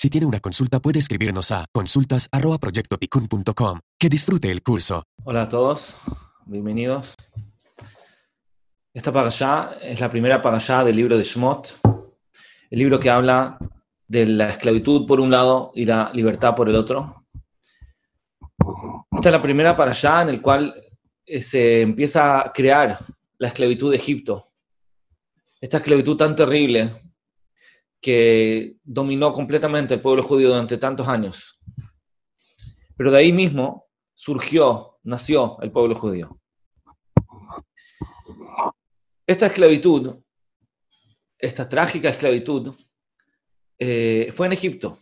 Si tiene una consulta puede escribirnos a consultas@proyectoticun.com. Que disfrute el curso. Hola a todos, bienvenidos. Esta parashá es la primera parashá del libro de Shmot, el libro que habla de la esclavitud por un lado y la libertad por el otro. Esta es la primera parashá en el cual se empieza a crear la esclavitud de Egipto. Esta esclavitud tan terrible que dominó completamente el pueblo judío durante tantos años. Pero de ahí mismo surgió, nació el pueblo judío. Esta esclavitud, esta trágica esclavitud, eh, fue en Egipto.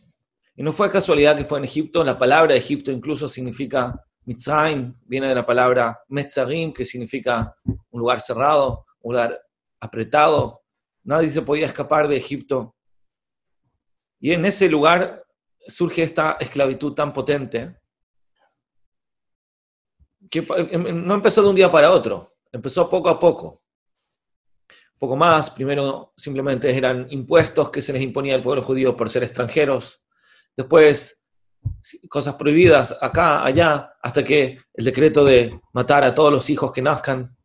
Y no fue casualidad que fue en Egipto. La palabra Egipto incluso significa Mitzrayim, viene de la palabra Metzarim, que significa un lugar cerrado, un lugar apretado. Nadie se podía escapar de Egipto y en ese lugar surge esta esclavitud tan potente que em, em, no empezó de un día para otro, empezó poco a poco. Poco más, primero simplemente eran impuestos que se les imponía al pueblo judío por ser extranjeros, después cosas prohibidas acá, allá, hasta que el decreto de matar a todos los hijos que nazcan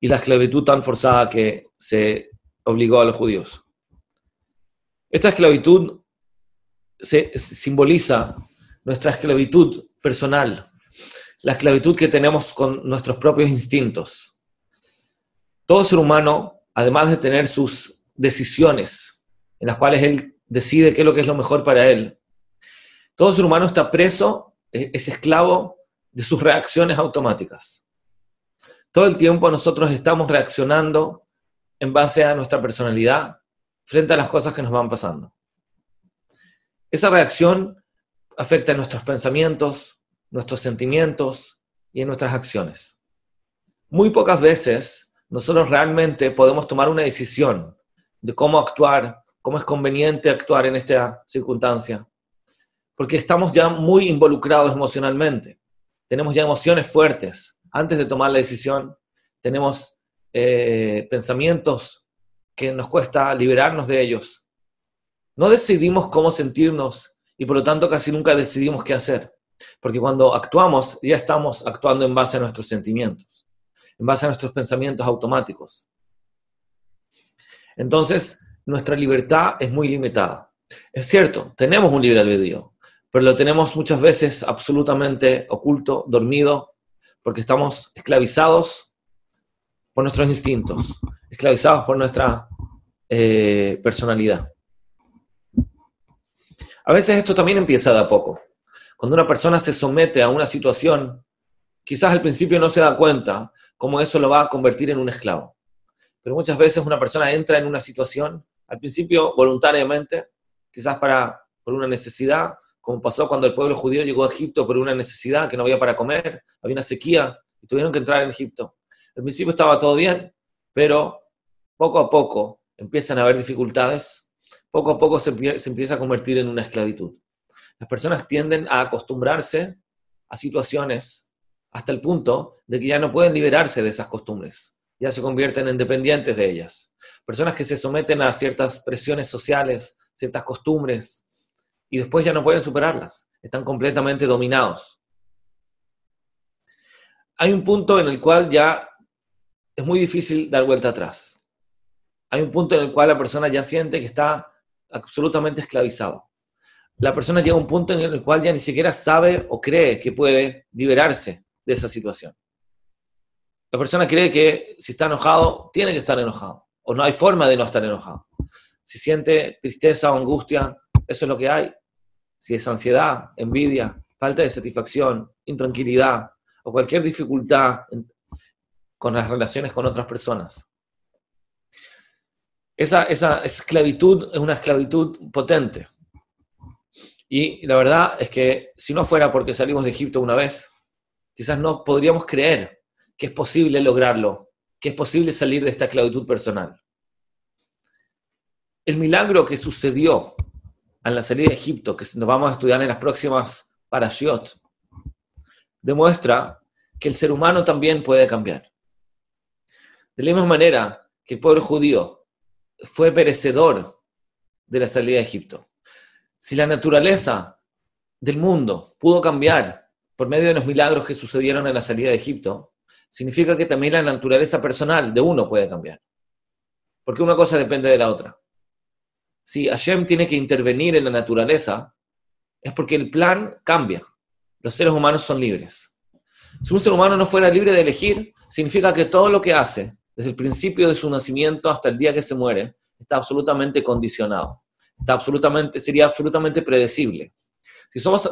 y la esclavitud tan forzada que se obligó a los judíos. Esta esclavitud se, simboliza nuestra esclavitud personal, la esclavitud que tenemos con nuestros propios instintos. Todo ser humano, además de tener sus decisiones, en las cuales él decide qué es lo es lo mejor para él, todo ser humano está preso, e, es esclavo de sus reacciones automáticas. Todo el tiempo nosotros estamos reaccionando en base a nuestra personalidad, frente a las cosas que nos van pasando. Esa reacción afecta a nuestros pensamientos, nuestros sentimientos y en nuestras acciones. Muy pocas veces nosotros realmente podemos tomar una decisión de cómo actuar, cómo es conveniente actuar en esta circunstancia, porque estamos ya muy involucrados emocionalmente, tenemos ya emociones fuertes. Antes de tomar la decisión, tenemos eh, pensamientos que nos cuesta liberarnos de ellos. No decidimos cómo sentirnos y por lo tanto casi nunca decidimos qué hacer. Porque cuando actuamos ya estamos actuando en base a nuestros sentimientos, en base a nuestros pensamientos automáticos. Entonces, nuestra libertad es muy limitada. Es cierto, tenemos un libre albedrío, pero lo tenemos muchas veces absolutamente oculto, dormido, porque estamos esclavizados por nuestros instintos, esclavizados por nuestra eh, personalidad. A veces esto también empieza de a poco. Cuando una persona se somete a una situación, quizás al principio no se da cuenta cómo eso lo va a convertir en un esclavo. Pero muchas veces una persona entra en una situación, al principio voluntariamente, quizás para, por una necesidad, como pasó cuando el pueblo judío llegó a Egipto por una necesidad que no había para comer, había una sequía y tuvieron que entrar en Egipto. Al principio estaba todo bien, pero poco a poco empiezan a haber dificultades, poco a poco se, empieza a convertir en una esclavitud. Las personas tienden a acostumbrarse a situaciones hasta el punto de que ya no pueden liberarse de esas costumbres, ya se convierten en dependientes de ellas. Personas que se someten a ciertas presiones sociales, ciertas costumbres, y después ya no pueden superarlas, están completamente dominados. Hay un punto en el cual ya es muy difícil dar vuelta atrás. Hay un punto en el cual la persona ya siente que está absolutamente esclavizado. La persona llega a un punto en el cual ya ni siquiera sabe o cree que puede liberarse de esa situación. La persona cree que si está enojado, tiene que estar enojado, o no hay forma de no estar enojado. Si siente tristeza o angustia, eso es lo que hay. Si es ansiedad, envidia, falta de satisfacción, intranquilidad o cualquier dificultad con las relaciones con otras personas. Esa, esa esclavitud es una esclavitud potente. Y la verdad es que si no fuera porque salimos de Egipto una vez, quizás no podríamos creer que es posible lograrlo, que es posible salir de esta esclavitud personal. El milagro que sucedió en la salida de Egipto, que nos vamos a estudiar en las próximas parashiot, demuestra que el ser humano también puede cambiar De la misma manera que el pueblo judío fue perecedor de la salida de Egipto. Si la naturaleza del mundo pudo cambiar por medio de los milagros que sucedieron en la salida de Egipto, significa que también la naturaleza personal de uno puede cambiar. Porque una cosa depende de la otra. Si Hashem tiene que intervenir en la naturaleza, es porque el plan cambia. Los seres humanos son libres. Si un ser humano no fuera libre de elegir, significa que todo lo que hace, desde el principio de su nacimiento hasta el día que se muere, está absolutamente condicionado. Está absolutamente, sería absolutamente predecible. Si somos,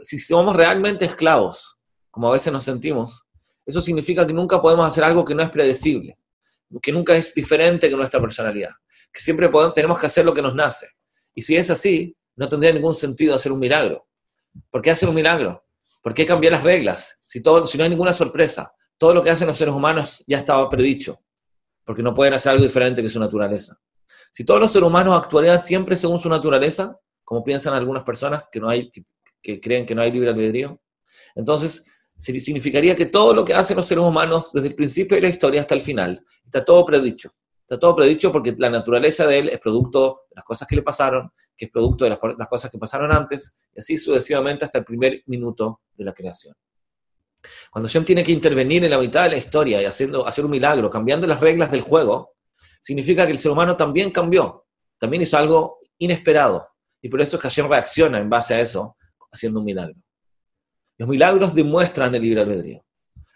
si somos realmente esclavos, como a veces nos sentimos, eso significa que nunca podemos hacer algo que no es predecible, que nunca es diferente que nuestra personalidad, que siempre podemos, tenemos que hacer lo que nos nace. Y si es así, no tendría ningún sentido hacer un milagro. ¿Por qué hacer un milagro? ¿Por qué cambiar las reglas? Si, todo, si no hay ninguna sorpresa, todo lo que hacen los seres humanos ya estaba predicho, porque no pueden hacer algo diferente que su naturaleza. Si todos los seres humanos actuarían siempre según su naturaleza, como piensan algunas personas que, no hay, que, creen que no hay libre albedrío, entonces significaría que todo lo que hacen los seres humanos desde el principio de la historia hasta el final está todo predicho. Está todo predicho porque la naturaleza de él es producto de las cosas que le pasaron, que es producto de las, cosas que pasaron antes, y así sucesivamente hasta el primer minuto de la creación. Cuando Shem tiene que intervenir en la mitad de la historia y haciendo, hacer un milagro, cambiando las reglas del juego, significa que el ser humano también cambió, también hizo algo inesperado. Y por eso es que Hashem reacciona en base a eso, haciendo un milagro. Los milagros demuestran el libre albedrío.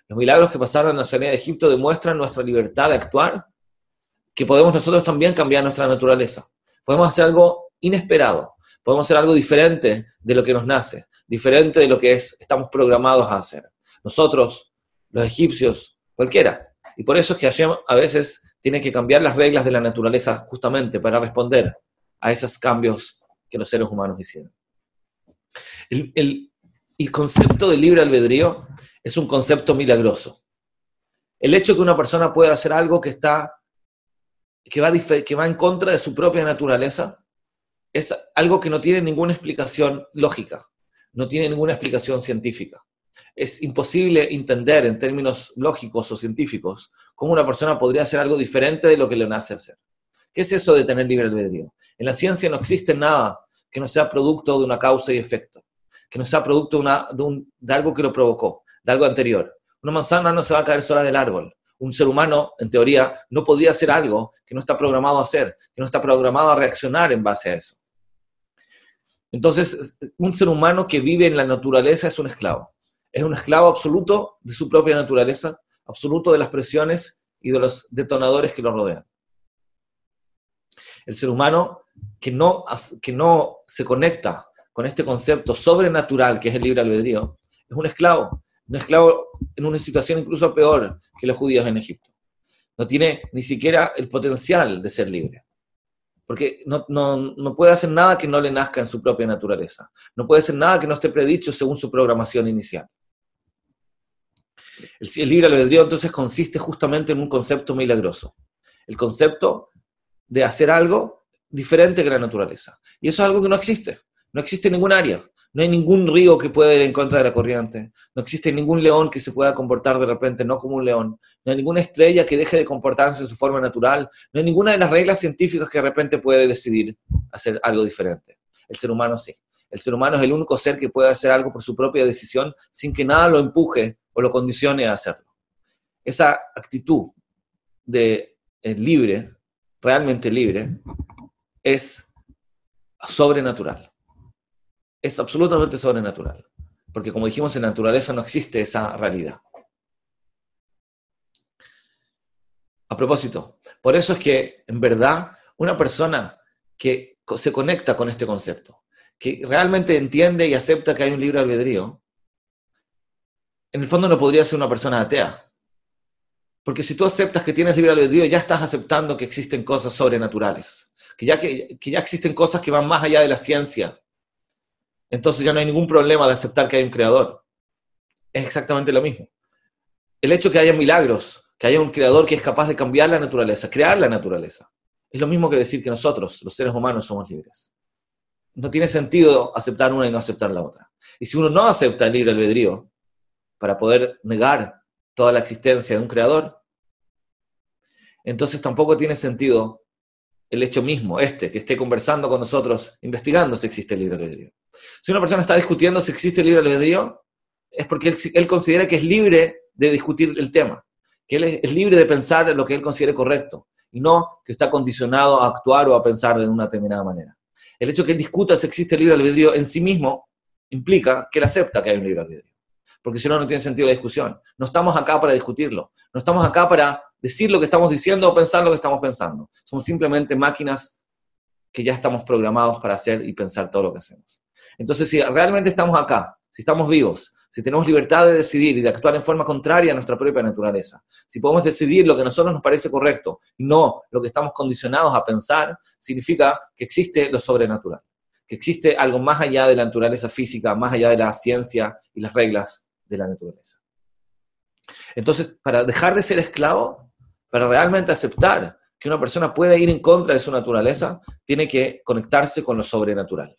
Los milagros que pasaron en la ciudad de Egipto demuestran nuestra libertad de actuar que podemos nosotros también cambiar nuestra naturaleza. Podemos hacer algo inesperado, podemos hacer algo diferente de lo que nos nace, diferente de lo que es, estamos programados a hacer. Nosotros, los egipcios, cualquiera. Y por eso es que a veces tiene que cambiar las reglas de la naturaleza justamente para responder a esos cambios que los seres humanos hicieron. El, el concepto de libre albedrío es un concepto milagroso. El hecho de que una persona pueda hacer algo que está que va, que va en contra de su propia naturaleza, es algo que no tiene ninguna explicación lógica, no tiene ninguna explicación científica. Es imposible entender en términos lógicos o científicos cómo una persona podría hacer algo diferente de lo que le nace hacer. ¿Qué es eso de tener libre albedrío? En la ciencia no existe nada que no sea producto de una causa y efecto, que no sea producto de, de algo que lo provocó, de algo anterior. Una manzana no se va a caer sola del árbol, un ser humano, en teoría, no podría hacer algo que no está programado a hacer, que no está programado a reaccionar en base a eso. Entonces, un ser humano que vive en la naturaleza es un esclavo. Es un esclavo absoluto de su propia naturaleza, absoluto de las presiones y de los detonadores que lo rodean. El ser humano que no, que no se conecta con este concepto sobrenatural que es el libre albedrío, es un esclavo, un esclavo en una situación incluso peor que los judíos en Egipto. No tiene ni siquiera el potencial de ser libre. Porque no, puede hacer nada que no le nazca en su propia naturaleza. No puede hacer nada que no esté predicho según su programación inicial. El, el libre albedrío entonces consiste justamente en un concepto milagroso. El concepto de hacer algo diferente que la naturaleza. Y eso es algo que no existe. No existe en ningún área. No hay ningún río que pueda ir en contra de la corriente. No existe ningún león que se pueda comportar de repente no como un león. No hay ninguna estrella que deje de comportarse en su forma natural. No hay ninguna de las reglas científicas que de repente puede decidir hacer algo diferente. El ser humano sí. El ser humano es el único ser que puede hacer algo por su propia decisión sin que nada lo empuje o lo condicione a hacerlo. Esa actitud de eh, libre, realmente libre, es sobrenatural es absolutamente sobrenatural. Porque como dijimos, en la naturaleza no existe esa realidad. A propósito, por eso es que en verdad una persona que se conecta con este concepto, que realmente entiende y acepta que hay un libre albedrío, en el fondo no podría ser una persona atea. Porque si tú aceptas que tienes libre albedrío, ya estás aceptando que existen cosas sobrenaturales, que ya, que, que ya existen cosas que van más allá de la ciencia, entonces ya no hay ningún problema de aceptar que hay un creador. Es exactamente lo mismo. El hecho que haya milagros, que haya un creador que es capaz de cambiar la naturaleza, crear la naturaleza, es lo mismo que decir que nosotros, los seres humanos, somos libres. No tiene sentido aceptar una y no aceptar la otra. Y si uno no acepta el libre albedrío para poder negar toda la existencia de un creador, entonces tampoco tiene sentido el hecho mismo, este, que esté conversando con nosotros, investigando si existe el libre albedrío. Si una persona está discutiendo si existe libre albedrío, es porque él, considera que es libre de discutir el tema, que él es, libre de pensar lo que él considere correcto, y no que está condicionado a actuar o a pensar de una determinada manera. El hecho que él discuta si existe el libre albedrío en sí mismo implica que él acepta que hay un libre albedrío, porque si no, no tiene sentido la discusión. No estamos acá para discutirlo, no estamos acá para decir lo que estamos diciendo o pensar lo que estamos pensando. Somos simplemente máquinas que ya estamos programados para hacer y pensar todo lo que hacemos. Entonces, si realmente estamos acá, si estamos vivos, si tenemos libertad de decidir y de actuar en forma contraria a nuestra propia naturaleza, si podemos decidir lo que a nosotros nos parece correcto y no lo que estamos condicionados a pensar, significa que existe lo sobrenatural, que existe algo más allá de la naturaleza física, más allá de la ciencia y las reglas de la naturaleza. Entonces, para dejar de ser esclavo, para realmente aceptar que una persona puede ir en contra de su naturaleza, tiene que conectarse con lo sobrenatural.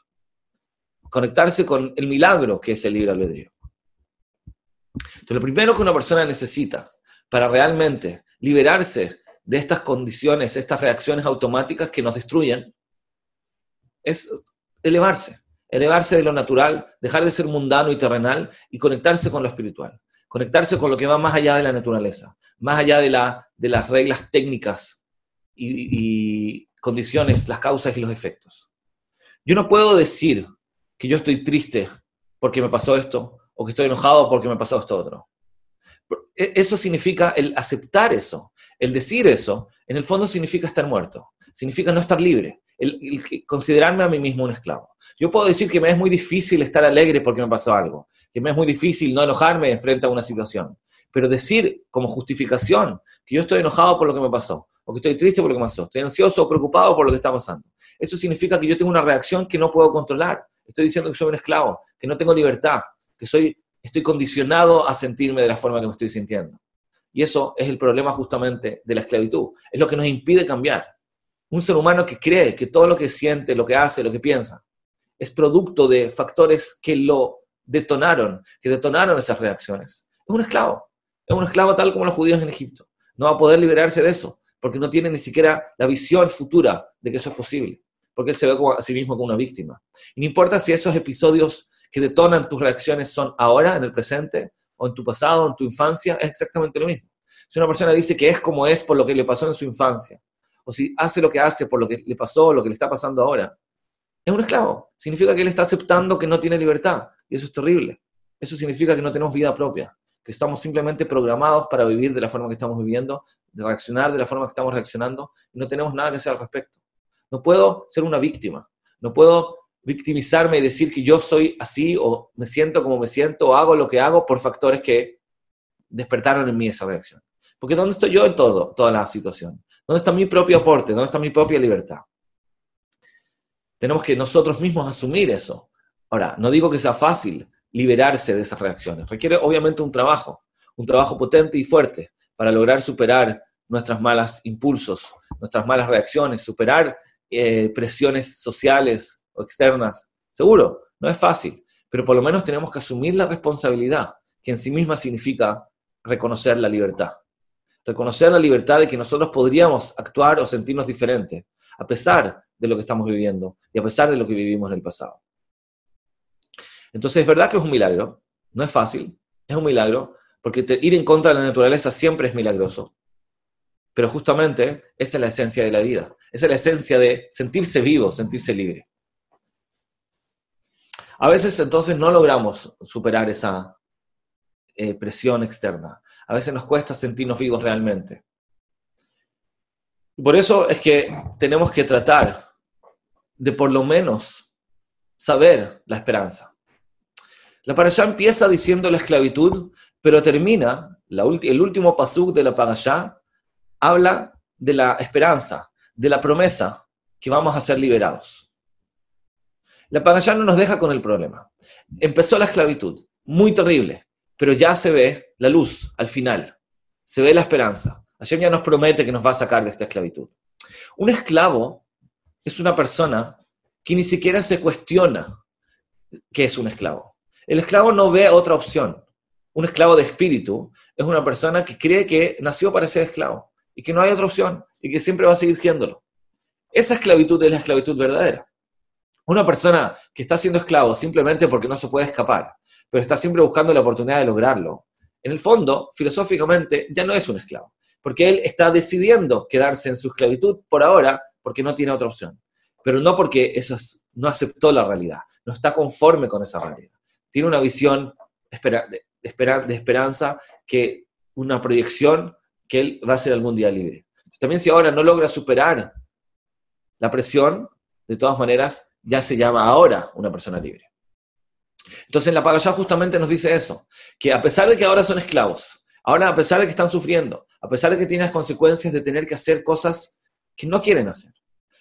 Conectarse con el milagro que es el libre albedrío. Entonces, lo primero que una persona necesita para realmente liberarse de estas condiciones, estas reacciones automáticas que nos destruyen, es elevarse, elevarse de lo natural, dejar de ser mundano y terrenal y conectarse con lo espiritual conectarse con lo que va más allá de la naturaleza, más allá de, las reglas técnicas y, condiciones, las causas y los efectos. Yo no puedo decir que yo estoy triste porque me pasó esto, o que estoy enojado porque me pasó esto otro. E, eso significa el aceptar eso, el decir eso, en el fondo significa estar muerto, significa no estar libre, el, considerarme a mí mismo un esclavo. Yo puedo decir que me es muy difícil estar alegre porque me pasó algo, que me es muy difícil no enojarme frente a una situación, pero decir como justificación que yo estoy enojado por lo que me pasó, o que estoy triste por lo que me pasó, estoy ansioso o preocupado por lo que está pasando. Eso significa que yo tengo una reacción que no puedo controlar. Estoy diciendo que soy un esclavo, que no tengo libertad, que soy, estoy condicionado a sentirme de la forma que me estoy sintiendo. Y eso es el problema justamente de la esclavitud. Es lo que nos impide cambiar. Un ser humano que cree que todo lo que siente, lo que hace, lo que piensa, es producto de factores que lo detonaron, que detonaron esas reacciones. Es un esclavo. Es un esclavo tal como los judíos en Egipto. No va a poder liberarse de eso, porque no tiene ni siquiera la visión futura de que eso es posible, porque él se ve a sí mismo como una víctima. Y no importa si esos episodios que detonan tus reacciones son ahora, en el presente, o en tu pasado, en tu infancia, es exactamente lo mismo. Si una persona dice que es como es por lo que le pasó en su infancia, o si hace lo que hace por lo que le pasó, lo que le está pasando ahora, es un esclavo. Significa que él está aceptando que no tiene libertad. Y eso es terrible. Eso significa que no tenemos vida propia, que estamos simplemente programados para vivir de la forma que estamos viviendo, de reaccionar de la forma que estamos reaccionando, y no tenemos nada que hacer al respecto. No puedo ser una víctima. No puedo victimizarme y decir que yo soy así o me siento como me siento o hago lo que hago por factores que despertaron en mí esa reacción. Porque ¿dónde estoy yo en todo, toda la situación? ¿Dónde está mi propio aporte? ¿Dónde está mi propia libertad? Tenemos que nosotros mismos asumir eso. Ahora, no digo que sea fácil liberarse de esas reacciones. Requiere obviamente un trabajo, un trabajo potente y fuerte para lograr superar nuestras malas impulsos, nuestras malas reacciones, superar eh, presiones sociales o externas. Seguro, no es fácil, pero por lo menos tenemos que asumir la responsabilidad, que en sí misma significa reconocer la libertad reconocer la libertad de que nosotros podríamos actuar o sentirnos diferentes, a pesar de lo que estamos viviendo y a pesar de lo que vivimos en el pasado. Entonces, es verdad que es un milagro, no es fácil, es un milagro, porque ir en contra de la naturaleza siempre es milagroso. Pero justamente esa es la esencia de la vida, esa es la esencia de sentirse vivo, sentirse libre. A veces entonces no logramos superar esa, eh, presión externa. A veces nos cuesta sentirnos vivos realmente. Por eso es que tenemos que tratar de por lo menos saber la esperanza. La parashá empieza diciendo la esclavitud, pero termina, el último pasuk de la parashá, habla de la esperanza, de la promesa que vamos a ser liberados. La parashá no nos deja con el problema. Empezó la esclavitud, muy terrible pero ya se ve la luz al final, se ve la esperanza. Hashem ya nos promete que nos va a sacar de esta esclavitud. Un esclavo es una persona que ni siquiera se cuestiona qué es un esclavo. El esclavo no ve otra opción. Un esclavo de espíritu es una persona que cree que nació para ser esclavo y que no hay otra opción y que siempre va a seguir siéndolo. Esa esclavitud es la esclavitud verdadera. Una persona que está siendo esclavo simplemente porque no se puede escapar, pero está siempre buscando la oportunidad de lograrlo, en el fondo, filosóficamente, ya no es un esclavo, porque él está decidiendo quedarse en su esclavitud por ahora porque no tiene otra opción, pero no porque eso no aceptó la realidad, no está conforme con esa realidad. Tiene una visión de, esperanza, que una proyección que él va a ser algún día libre. También si ahora no logra superar la presión, de todas maneras, ya se llama ahora una persona libre. Entonces en la Pagayá justamente nos dice eso, que a pesar de que ahora son esclavos, ahora a pesar de que están sufriendo, a pesar de que tienen las consecuencias de tener que hacer cosas que no quieren hacer,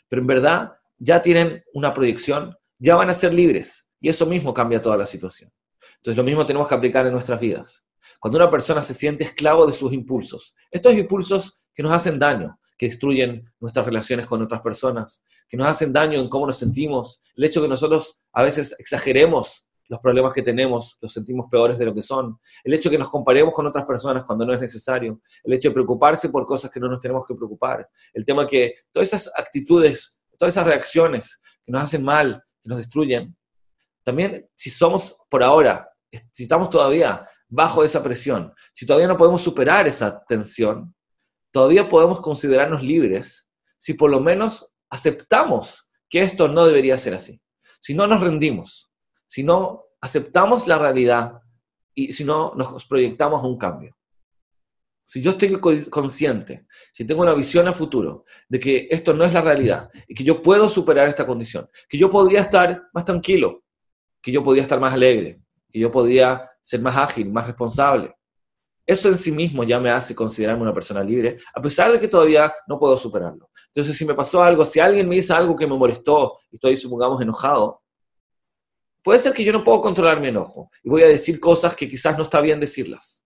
pero en verdad ya tienen una proyección, ya van a ser libres, y eso mismo cambia toda la situación. Entonces lo mismo tenemos que aplicar en nuestras vidas. Cuando una persona se siente esclavo de sus impulsos, estos impulsos que nos hacen daño, que destruyen nuestras relaciones con otras personas, que nos hacen daño en cómo nos sentimos, el hecho que nosotros a veces exageremos los problemas que tenemos, los sentimos peores de lo que son, el hecho que nos comparemos con otras personas cuando no es necesario, el hecho de preocuparse por cosas que no nos tenemos que preocupar, el tema que todas esas actitudes, todas esas reacciones que nos hacen mal, que nos destruyen, también si somos por ahora, si estamos todavía bajo esa presión, si todavía no podemos superar esa tensión, todavía podemos considerarnos libres si por lo menos aceptamos que esto no debería ser así, si no nos rendimos si no aceptamos la realidad y si no nos proyectamos a un cambio. Si yo estoy consciente, si tengo una visión a futuro de que esto no es la realidad y que yo puedo superar esta condición, que yo podría estar más tranquilo, que yo podría estar más alegre, que yo podría ser más ágil, más responsable. Eso en sí mismo ya me hace considerarme una persona libre, a pesar de que todavía no puedo superarlo. Entonces, si me pasó algo, si alguien me hizo algo que me molestó y estoy, supongamos, enojado, Puede ser que yo no puedo controlar mi enojo y voy a decir cosas que quizás no está bien decirlas.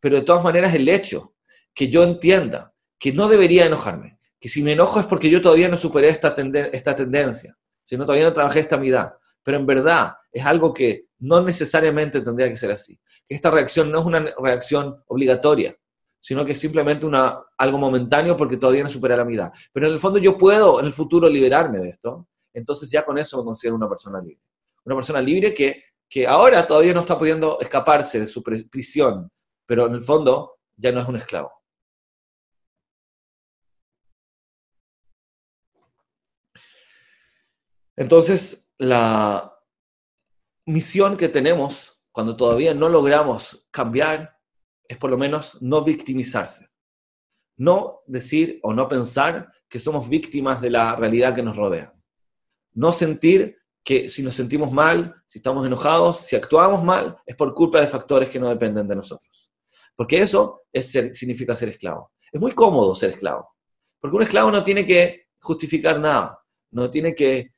Pero de todas maneras el hecho que yo entienda que no debería enojarme, que si me enojo es porque yo todavía no superé esta, tendencia, si no todavía no trabajé esta mitad, pero en verdad es algo que no necesariamente tendría que ser así, que esta reacción no es una reacción obligatoria, sino que es simplemente una, algo momentáneo porque todavía no superé la mitad. Pero en el fondo yo puedo en el futuro liberarme de esto, entonces ya con eso me considero una persona libre una persona libre que, que ahora todavía no está pudiendo escaparse de su prisión, pero en el fondo ya no es un esclavo. Entonces, la misión que tenemos cuando todavía no logramos cambiar es por lo menos no victimizarse. No decir o no pensar que somos víctimas de la realidad que nos rodea. No sentir que si nos sentimos mal, si estamos enojados, si actuamos mal, es por culpa de factores que no dependen de nosotros. Porque eso es significa ser esclavo. Es muy cómodo ser esclavo. Porque un esclavo no tiene que justificar nada. No tiene que,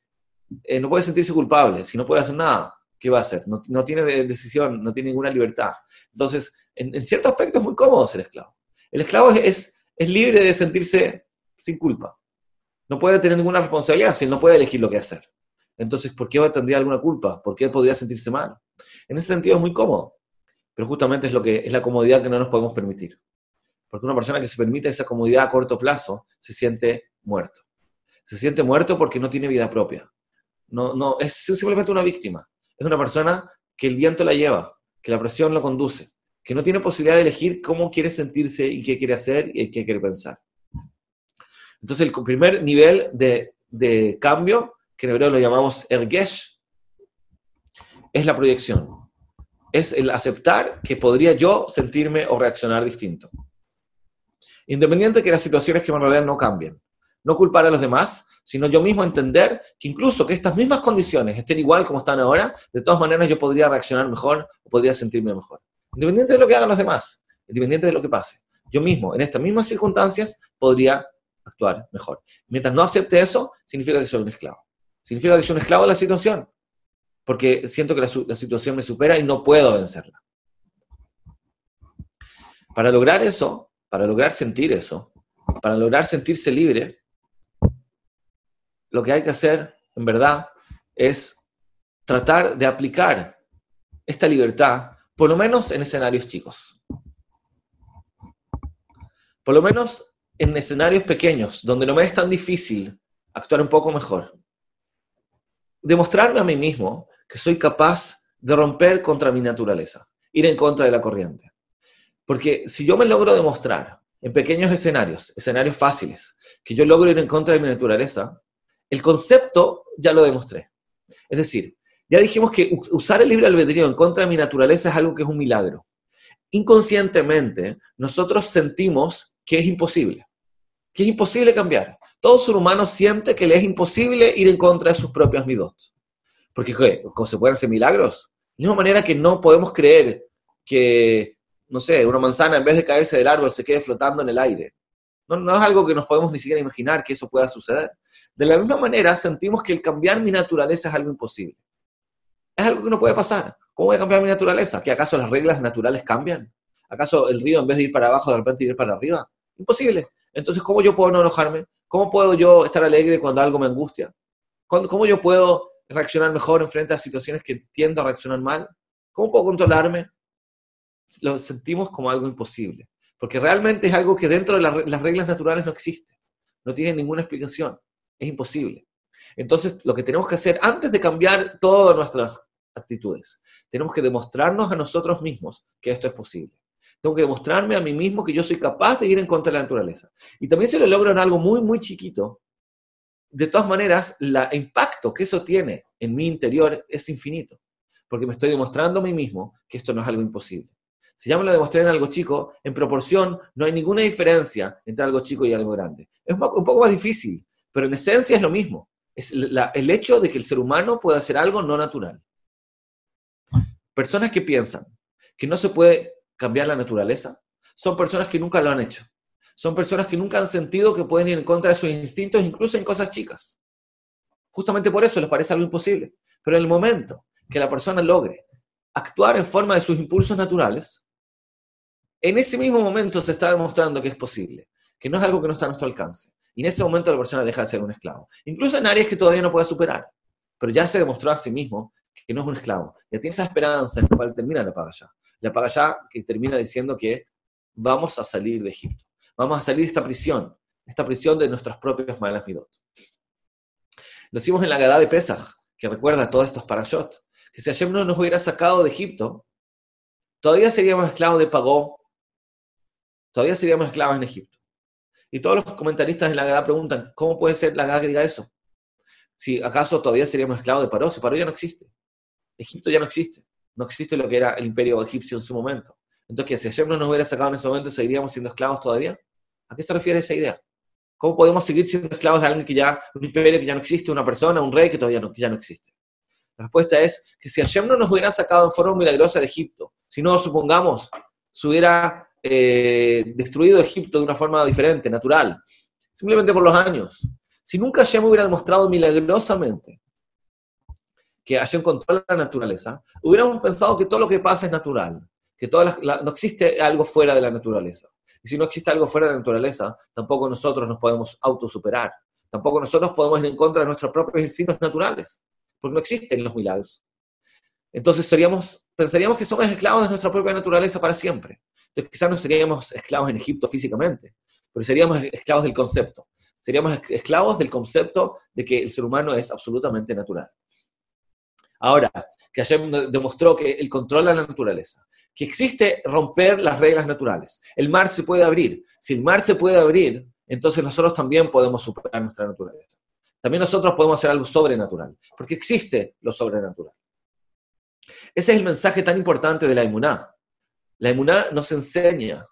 eh, no puede sentirse culpable. Si no puede hacer nada, ¿qué va a hacer? No, tiene decisión, no tiene ninguna libertad. Entonces, en, cierto aspecto es muy cómodo ser esclavo. El esclavo es, es libre de sentirse sin culpa. No puede tener ninguna responsabilidad si no puede elegir lo que hacer. Entonces, ¿por qué tendría alguna culpa? ¿Por qué podría sentirse mal? En ese sentido es muy cómodo, pero justamente es, lo que, es la comodidad que no nos podemos permitir. Porque una persona que se permite esa comodidad a corto plazo se siente muerto. Se siente muerto porque no tiene vida propia. No, no, es simplemente una víctima. Es una persona que el viento la lleva, que la presión lo conduce, que no tiene posibilidad de elegir cómo quiere sentirse y qué quiere hacer y qué quiere pensar. Entonces, el primer nivel de, de cambio que en hebreo lo llamamos ergesh, es la proyección. Es el aceptar que podría yo sentirme o reaccionar distinto. Independiente de que las situaciones que me rodean no cambien. No culpar a los demás, sino yo mismo entender que incluso que estas mismas condiciones estén igual como están ahora, de todas maneras yo podría reaccionar mejor podría sentirme mejor. Independiente de lo que hagan los demás, independiente de lo que pase. Yo mismo, en estas mismas circunstancias, podría actuar mejor. Mientras no acepte eso, significa que soy un esclavo. Significa que soy un esclavo de la situación, porque siento que la, situación me supera y no puedo vencerla. Para lograr eso, para lograr sentir eso, para lograr sentirse libre, lo que hay que hacer, en verdad, es tratar de aplicar esta libertad, por lo menos en escenarios chicos. Por lo menos en escenarios pequeños, donde no me es tan difícil actuar un poco mejor. Demostrarme a mí mismo que soy capaz de romper contra mi naturaleza, ir en contra de la corriente. Porque si yo me logro demostrar en pequeños escenarios, escenarios fáciles, que yo logro ir en contra de mi naturaleza, el concepto ya lo demostré. Es decir, ya dijimos que usar el libre albedrío en contra de mi naturaleza es algo que es un milagro. Inconscientemente, nosotros sentimos que es imposible, que es imposible cambiar. Todo ser humano siente que le es imposible ir en contra de sus propias midot. Porque, ¿qué? ¿Se pueden hacer milagros? De la misma manera que no podemos creer que, no sé, una manzana en vez de caerse del árbol se quede flotando en el aire. No es algo que nos podemos ni siquiera imaginar que eso pueda suceder. De la misma manera, sentimos que el cambiar mi naturaleza es algo imposible. Es algo que no puede pasar. ¿Cómo voy a cambiar mi naturaleza? ¿Que acaso las reglas naturales cambian? ¿Acaso el río en vez de ir para abajo de repente ir para arriba? Imposible. Entonces, ¿cómo yo puedo no enojarme? ¿Cómo puedo yo estar alegre cuando algo me angustia? ¿Cómo yo puedo reaccionar mejor en frente a situaciones que tiendo a reaccionar mal? ¿Cómo puedo controlarme? Lo sentimos como algo imposible. Porque realmente es algo que dentro de las reglas naturales no existe. No tiene ninguna explicación. Es imposible. Entonces, lo que tenemos que hacer antes de cambiar todas nuestras actitudes, tenemos que demostrarnos a nosotros mismos que esto es posible. Tengo que demostrarme a mí mismo que yo soy capaz de ir en contra de la naturaleza. Y también si lo logro en algo muy, muy chiquito, de todas maneras, el impacto que eso tiene en mi interior es infinito, porque me estoy demostrando a mí mismo que esto no es algo imposible. Si ya me lo demostré en algo chico, en proporción no hay ninguna diferencia entre algo chico y algo grande. Es un poco más difícil, pero en esencia es lo mismo. Es el hecho de que el ser humano pueda hacer algo no natural. Personas que piensan que no se puede cambiar la naturaleza son personas que nunca lo han hecho. Son personas que nunca han sentido que pueden ir en contra de sus instintos, incluso en cosas chicas. Justamente por eso les parece algo imposible. Pero en el momento que la persona logre actuar en forma de sus impulsos naturales, en ese mismo momento se está demostrando que es posible, que no es algo que no está a nuestro alcance. Y en ese momento la persona deja de ser un esclavo. Incluso en áreas que todavía no puede superar. Pero ya se demostró a sí mismo que no es un esclavo. Ya tiene esa esperanza en la cual termina la paga ya. La paga ya que termina diciendo que vamos a salir de Egipto. Vamos a salir de esta prisión. Esta prisión de nuestras propias malas midot. Lo hicimos en la Gadá de Pesach, que recuerda todos estos parashot. Que si Hashem no nos hubiera sacado de Egipto, todavía seríamos esclavos de Pagó. Todavía seríamos esclavos en Egipto. Y todos los comentaristas de la Gada preguntan, ¿cómo puede ser la Gada que eso? Si acaso todavía seríamos esclavos de Paró, si ya no existe. Egipto ya no existe. No existe lo que era el imperio egipcio en su momento. Entonces, si Hashem no nos hubiera sacado en ese momento, ¿seguiríamos siendo esclavos todavía? ¿A qué se refiere esa idea? ¿Cómo podemos seguir siendo esclavos de alguien que ya, un imperio que ya no existe, una persona, un rey que todavía no, que ya no existe? La respuesta es que si Hashem no nos hubiera sacado en forma milagrosa de Egipto, si no, supongamos, se hubiera eh, destruido Egipto de una forma diferente, natural, simplemente por los años. Si nunca Hashem hubiera demostrado milagrosamente que Hashem controla la naturaleza, hubiéramos pensado que todo lo que pasa es natural, que no existe algo fuera de la naturaleza. Y si no existe algo fuera de la naturaleza, tampoco nosotros nos podemos autosuperar. Tampoco nosotros podemos ir en contra de nuestros propios instintos naturales, porque no existen los milagros. Entonces seríamos, pensaríamos que somos esclavos de nuestra propia naturaleza para siempre. Entonces quizás no seríamos esclavos en Egipto físicamente, pero seríamos esclavos del concepto. Seríamos esclavos del concepto de que el ser humano es absolutamente natural. Ahora, que Hashem demostró que él controla la naturaleza, que existe romper las reglas naturales. El mar se puede abrir. Si el mar se puede abrir, entonces nosotros también podemos superar nuestra naturaleza. También nosotros podemos hacer algo sobrenatural, porque existe lo sobrenatural. Ese es el mensaje tan importante de la inmunidad. La emuná nos enseña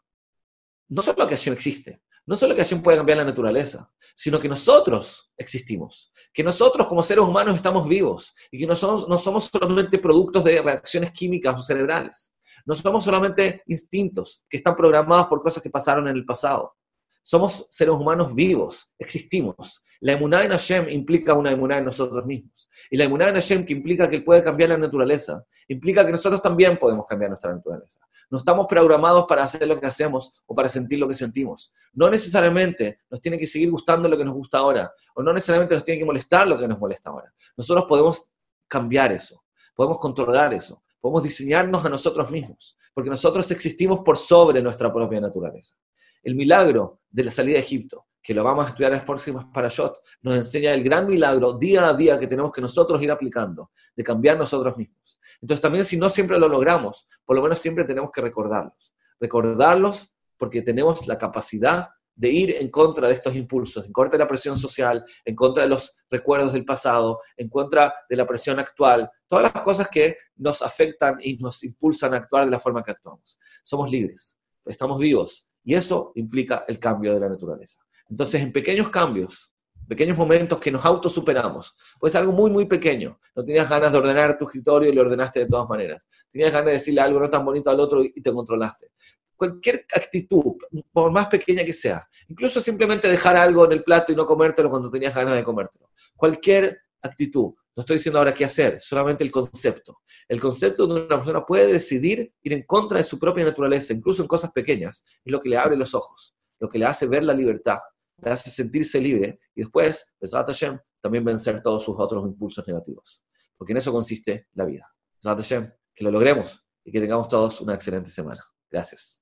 no solo que Hashem existe, no solo que Hashem puede cambiar la naturaleza, sino que nosotros existimos, que nosotros como seres humanos estamos vivos y que no somos solamente productos de reacciones químicas o cerebrales, no somos solamente instintos que están programados por cosas que pasaron en el pasado, somos seres humanos vivos, existimos. La emuná en Hashem implica una emuná en nosotros mismos. Y la emuná en Hashem, que implica que Él puede cambiar la naturaleza, implica que nosotros también podemos cambiar nuestra naturaleza. No estamos programados para hacer lo que hacemos o para sentir lo que sentimos. No necesariamente nos tiene que seguir gustando lo que nos gusta ahora, o no necesariamente nos tiene que molestar lo que nos molesta ahora. Nosotros podemos cambiar eso, podemos controlar eso, podemos diseñarnos a nosotros mismos, porque nosotros existimos por sobre nuestra propia naturaleza. El milagro de la salida de Egipto, que lo vamos a estudiar en las próximas parashot, nos enseña el gran milagro día a día que tenemos que nosotros ir aplicando, de cambiar nosotros mismos. Entonces también si no siempre lo logramos, por lo menos siempre tenemos que recordarlos. Recordarlos porque tenemos la capacidad de ir en contra de estos impulsos, en contra de la presión social, en contra de los recuerdos del pasado, en contra de la presión actual, todas las cosas que nos afectan y nos impulsan a actuar de la forma que actuamos. Somos libres, estamos vivos y eso implica el cambio de la naturaleza. Entonces, en pequeños cambios, pequeños momentos que nos autosuperamos, pues algo muy, muy pequeño. No tenías ganas de ordenar tu escritorio y lo ordenaste de todas maneras. Tenías ganas de decirle algo no tan bonito al otro y te controlaste cualquier actitud, por más pequeña que sea, incluso simplemente dejar algo en el plato y no comértelo cuando tenías ganas de comértelo. Cualquier actitud, no estoy diciendo ahora qué hacer, solamente el concepto. El concepto de una persona puede decidir ir en contra de su propia naturaleza, incluso en cosas pequeñas, es lo que le abre los ojos, lo que le hace ver la libertad, le hace sentirse libre y después, Hashem, también vencer todos sus otros impulsos negativos. Porque en eso consiste la vida. Hashem, que lo logremos y que tengamos todos una excelente semana. Gracias.